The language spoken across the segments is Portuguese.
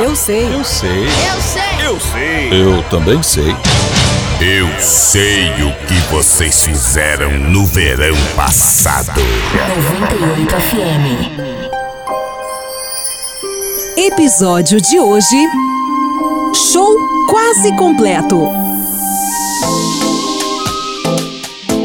Eu sei. Eu sei. Eu sei. Eu sei. Eu também sei. Eu sei o que vocês fizeram no verão passado. 98 FM. Episódio de hoje: Show quase completo.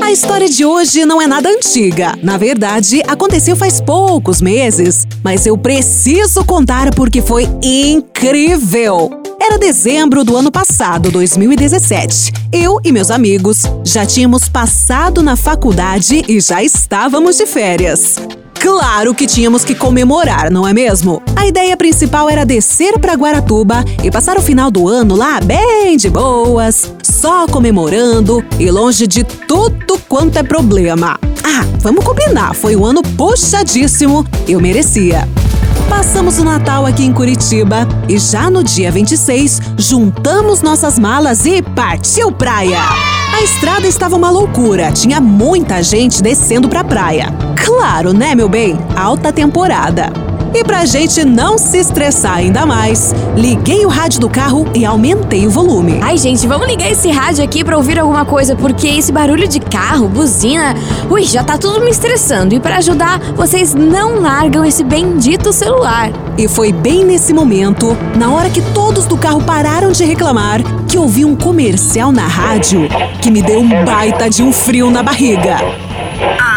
A história de hoje não é nada antiga. Na verdade, aconteceu faz poucos meses, mas eu preciso contar porque foi incrível. Era dezembro do ano passado, 2017. Eu e meus amigos já tínhamos passado na faculdade e já estávamos de férias. Claro que tínhamos que comemorar, não é mesmo? A ideia principal era descer para Guaratuba e passar o final do ano lá bem de boas, só comemorando e longe de tudo quanto é problema. Ah, vamos combinar, foi um ano puxadíssimo, eu merecia. Passamos o Natal aqui em Curitiba e já no dia 26 juntamos nossas malas e partiu praia. A estrada estava uma loucura, tinha muita gente descendo pra praia. Claro, né, meu bem? Alta temporada. E pra gente não se estressar ainda mais, liguei o rádio do carro e aumentei o volume. Ai, gente, vamos ligar esse rádio aqui pra ouvir alguma coisa, porque esse barulho de carro, buzina, ui, já tá tudo me estressando. E para ajudar, vocês não largam esse bendito celular. E foi bem nesse momento, na hora que todos do carro pararam de reclamar, que ouvi um comercial na rádio que me deu um baita de um frio na barriga.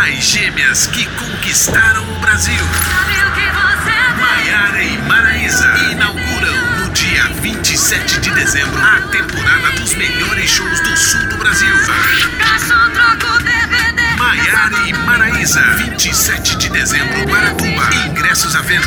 As gêmeas que conquistaram o Brasil. Maiara e Maraísa inauguram no dia 27 de dezembro a temporada dos melhores shows do sul do Brasil. Maiara e Maraísa, 27 de dezembro, Guaratuba. Ingressos à venda.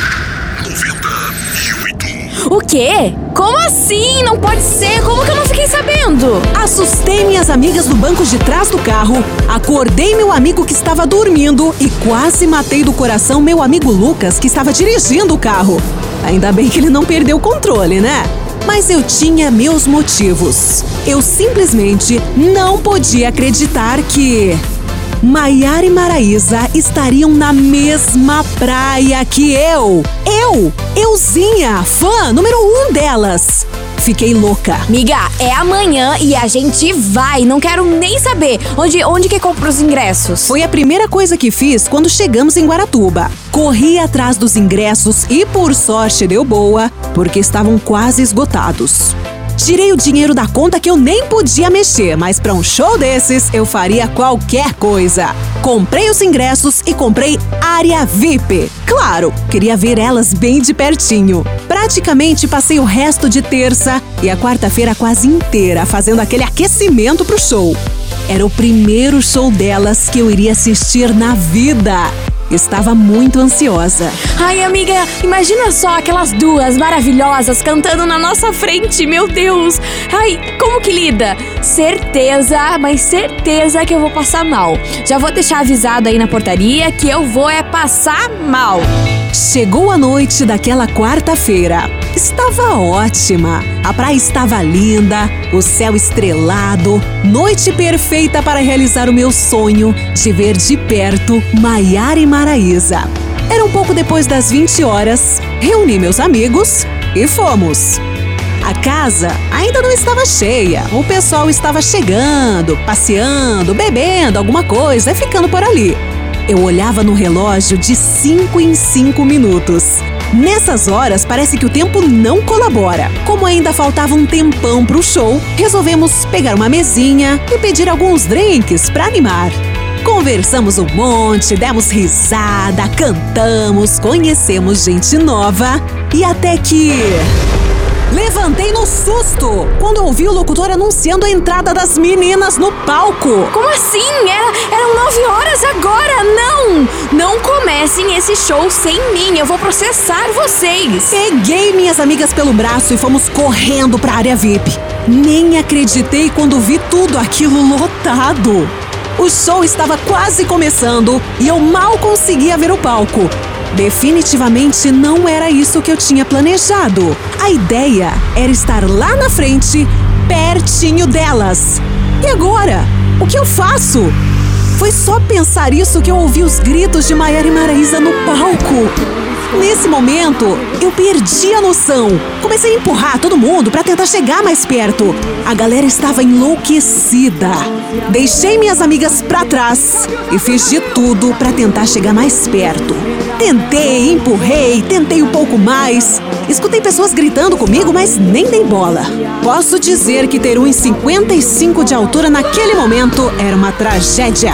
98. O quê? Como assim? Não pode ser. Como que eu não fiquei sabendo? Assustei minhas amigas do banco de trás do carro, acordei meu amigo que estava dormindo e quase matei do coração meu amigo Lucas que estava dirigindo o carro. Ainda bem que ele não perdeu o controle, né? Mas eu tinha meus motivos. Eu simplesmente não podia acreditar que. Maiara e Maraísa estariam na mesma praia que eu. Eu, euzinha, fã número um delas. Fiquei louca. Miga, é amanhã e a gente vai. Não quero nem saber onde, onde que compra os ingressos. Foi a primeira coisa que fiz quando chegamos em Guaratuba. Corri atrás dos ingressos e, por sorte, deu boa, porque estavam quase esgotados. Tirei o dinheiro da conta que eu nem podia mexer, mas para um show desses eu faria qualquer coisa. Comprei os ingressos e comprei área VIP. Claro, queria ver elas bem de pertinho. Praticamente passei o resto de terça e a quarta-feira quase inteira fazendo aquele aquecimento pro show. Era o primeiro show delas que eu iria assistir na vida. Estava muito ansiosa. Ai, amiga, imagina só aquelas duas maravilhosas cantando na nossa frente, meu Deus! Ai, como que lida? Certeza, mas certeza que eu vou passar mal. Já vou deixar avisado aí na portaria que eu vou é passar mal. Chegou a noite daquela quarta-feira. Estava ótima. A praia estava linda, o céu estrelado, noite perfeita para realizar o meu sonho de ver de perto Maiara e Maraísa. Era um pouco depois das 20 horas, reuni meus amigos e fomos. A casa ainda não estava cheia, o pessoal estava chegando, passeando, bebendo alguma coisa e ficando por ali. Eu olhava no relógio de 5 em 5 minutos. Nessas horas, parece que o tempo não colabora. Como ainda faltava um tempão pro show, resolvemos pegar uma mesinha e pedir alguns drinks para animar. Conversamos um monte, demos risada, cantamos, conhecemos gente nova e até que. Levantei no susto quando ouvi o locutor anunciando a entrada das meninas no palco. Como assim? Era, eram nove horas agora! Não! Não comecem esse show sem mim, eu vou processar vocês! Peguei minhas amigas pelo braço e fomos correndo para a área VIP. Nem acreditei quando vi tudo aquilo lotado. O show estava quase começando e eu mal conseguia ver o palco. Definitivamente não era isso que eu tinha planejado. A ideia era estar lá na frente, pertinho delas. E agora? O que eu faço? Foi só pensar isso que eu ouvi os gritos de Maiara e Maraísa no palco. Nesse momento, eu perdi a noção. Comecei a empurrar todo mundo para tentar chegar mais perto. A galera estava enlouquecida. Deixei minhas amigas para trás e fiz de tudo para tentar chegar mais perto. Tentei, empurrei, tentei um pouco mais. Escutei pessoas gritando comigo, mas nem dei bola. Posso dizer que ter 1,55 de altura naquele momento era uma tragédia.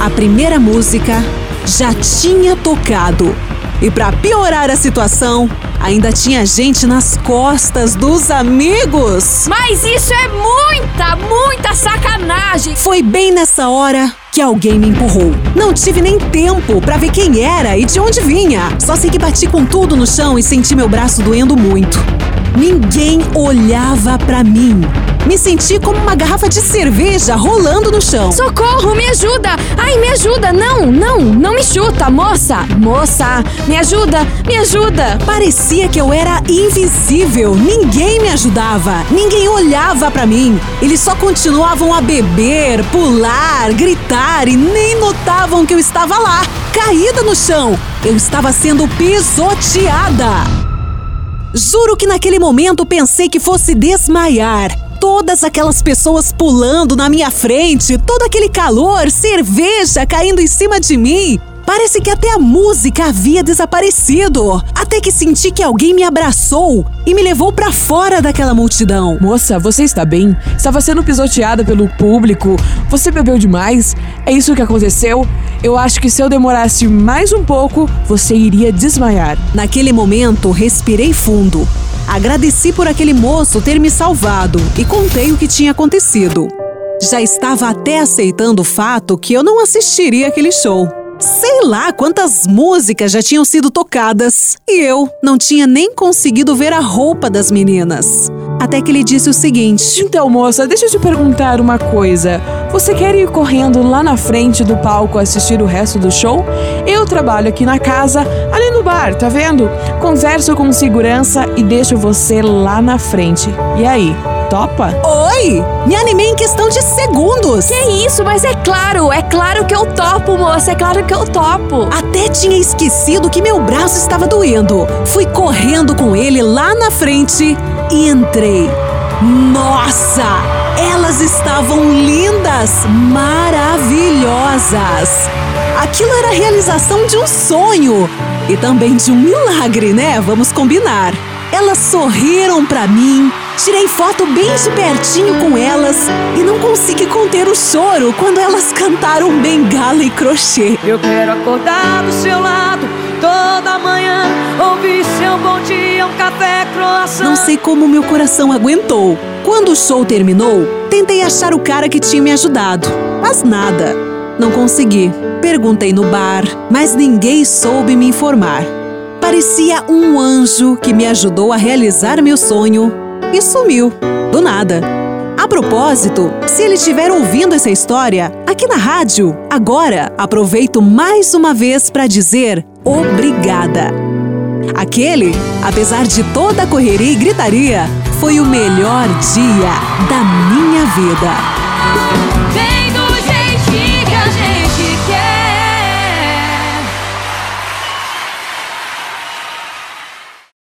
A primeira música já tinha tocado. E para piorar a situação, ainda tinha gente nas costas dos amigos. Mas isso é muita, muita sacanagem! Foi bem nessa hora que alguém me empurrou. Não tive nem tempo para ver quem era e de onde vinha. Só sei que bati com tudo no chão e senti meu braço doendo muito. Ninguém olhava para mim. Me senti como uma garrafa de cerveja rolando no chão. Socorro, me ajuda! Ai, me ajuda! Não, não, não me chuta, moça! Moça, me ajuda, me ajuda! Parecia que eu era invisível. Ninguém me ajudava. Ninguém olhava para mim. Eles só continuavam a beber, pular, gritar e nem notavam que eu estava lá, caída no chão. Eu estava sendo pisoteada. Juro que naquele momento pensei que fosse desmaiar todas aquelas pessoas pulando na minha frente, todo aquele calor, cerveja caindo em cima de mim. Parece que até a música havia desaparecido. Até que senti que alguém me abraçou e me levou para fora daquela multidão. Moça, você está bem? Estava sendo pisoteada pelo público. Você bebeu demais? É isso que aconteceu? Eu acho que se eu demorasse mais um pouco, você iria desmaiar. Naquele momento, respirei fundo. Agradeci por aquele moço ter me salvado e contei o que tinha acontecido. Já estava até aceitando o fato que eu não assistiria aquele show. Sei lá quantas músicas já tinham sido tocadas e eu não tinha nem conseguido ver a roupa das meninas. Até que ele disse o seguinte: Então, moça, deixa eu te perguntar uma coisa. Você quer ir correndo lá na frente do palco assistir o resto do show? Eu trabalho aqui na casa, ali no bar, tá vendo? Converso com segurança e deixo você lá na frente. E aí, topa? Oi! Me animei em questão de segundos! Que isso, mas é claro, é claro que eu topo, moça, é claro que eu topo. Até tinha esquecido que meu braço estava doendo. Fui correndo com ele lá na frente e entrei. Nossa! Elas estavam lindas, maravilhosas. Aquilo era a realização de um sonho e também de um milagre, né? Vamos combinar. Elas sorriram para mim, tirei foto bem de pertinho com elas e não consegui conter o choro quando elas cantaram bengala e crochê. Eu quero acordar do seu lado toda manhã, ouvir seu bom dia, um café croissant. Não sei como meu coração aguentou. Quando o show terminou, tentei achar o cara que tinha me ajudado, mas nada. Não consegui. Perguntei no bar, mas ninguém soube me informar. Parecia um anjo que me ajudou a realizar meu sonho e sumiu, do nada. A propósito, se ele estiver ouvindo essa história aqui na rádio, agora aproveito mais uma vez para dizer obrigada. Aquele, apesar de toda a correria e gritaria, foi o melhor dia da minha vida.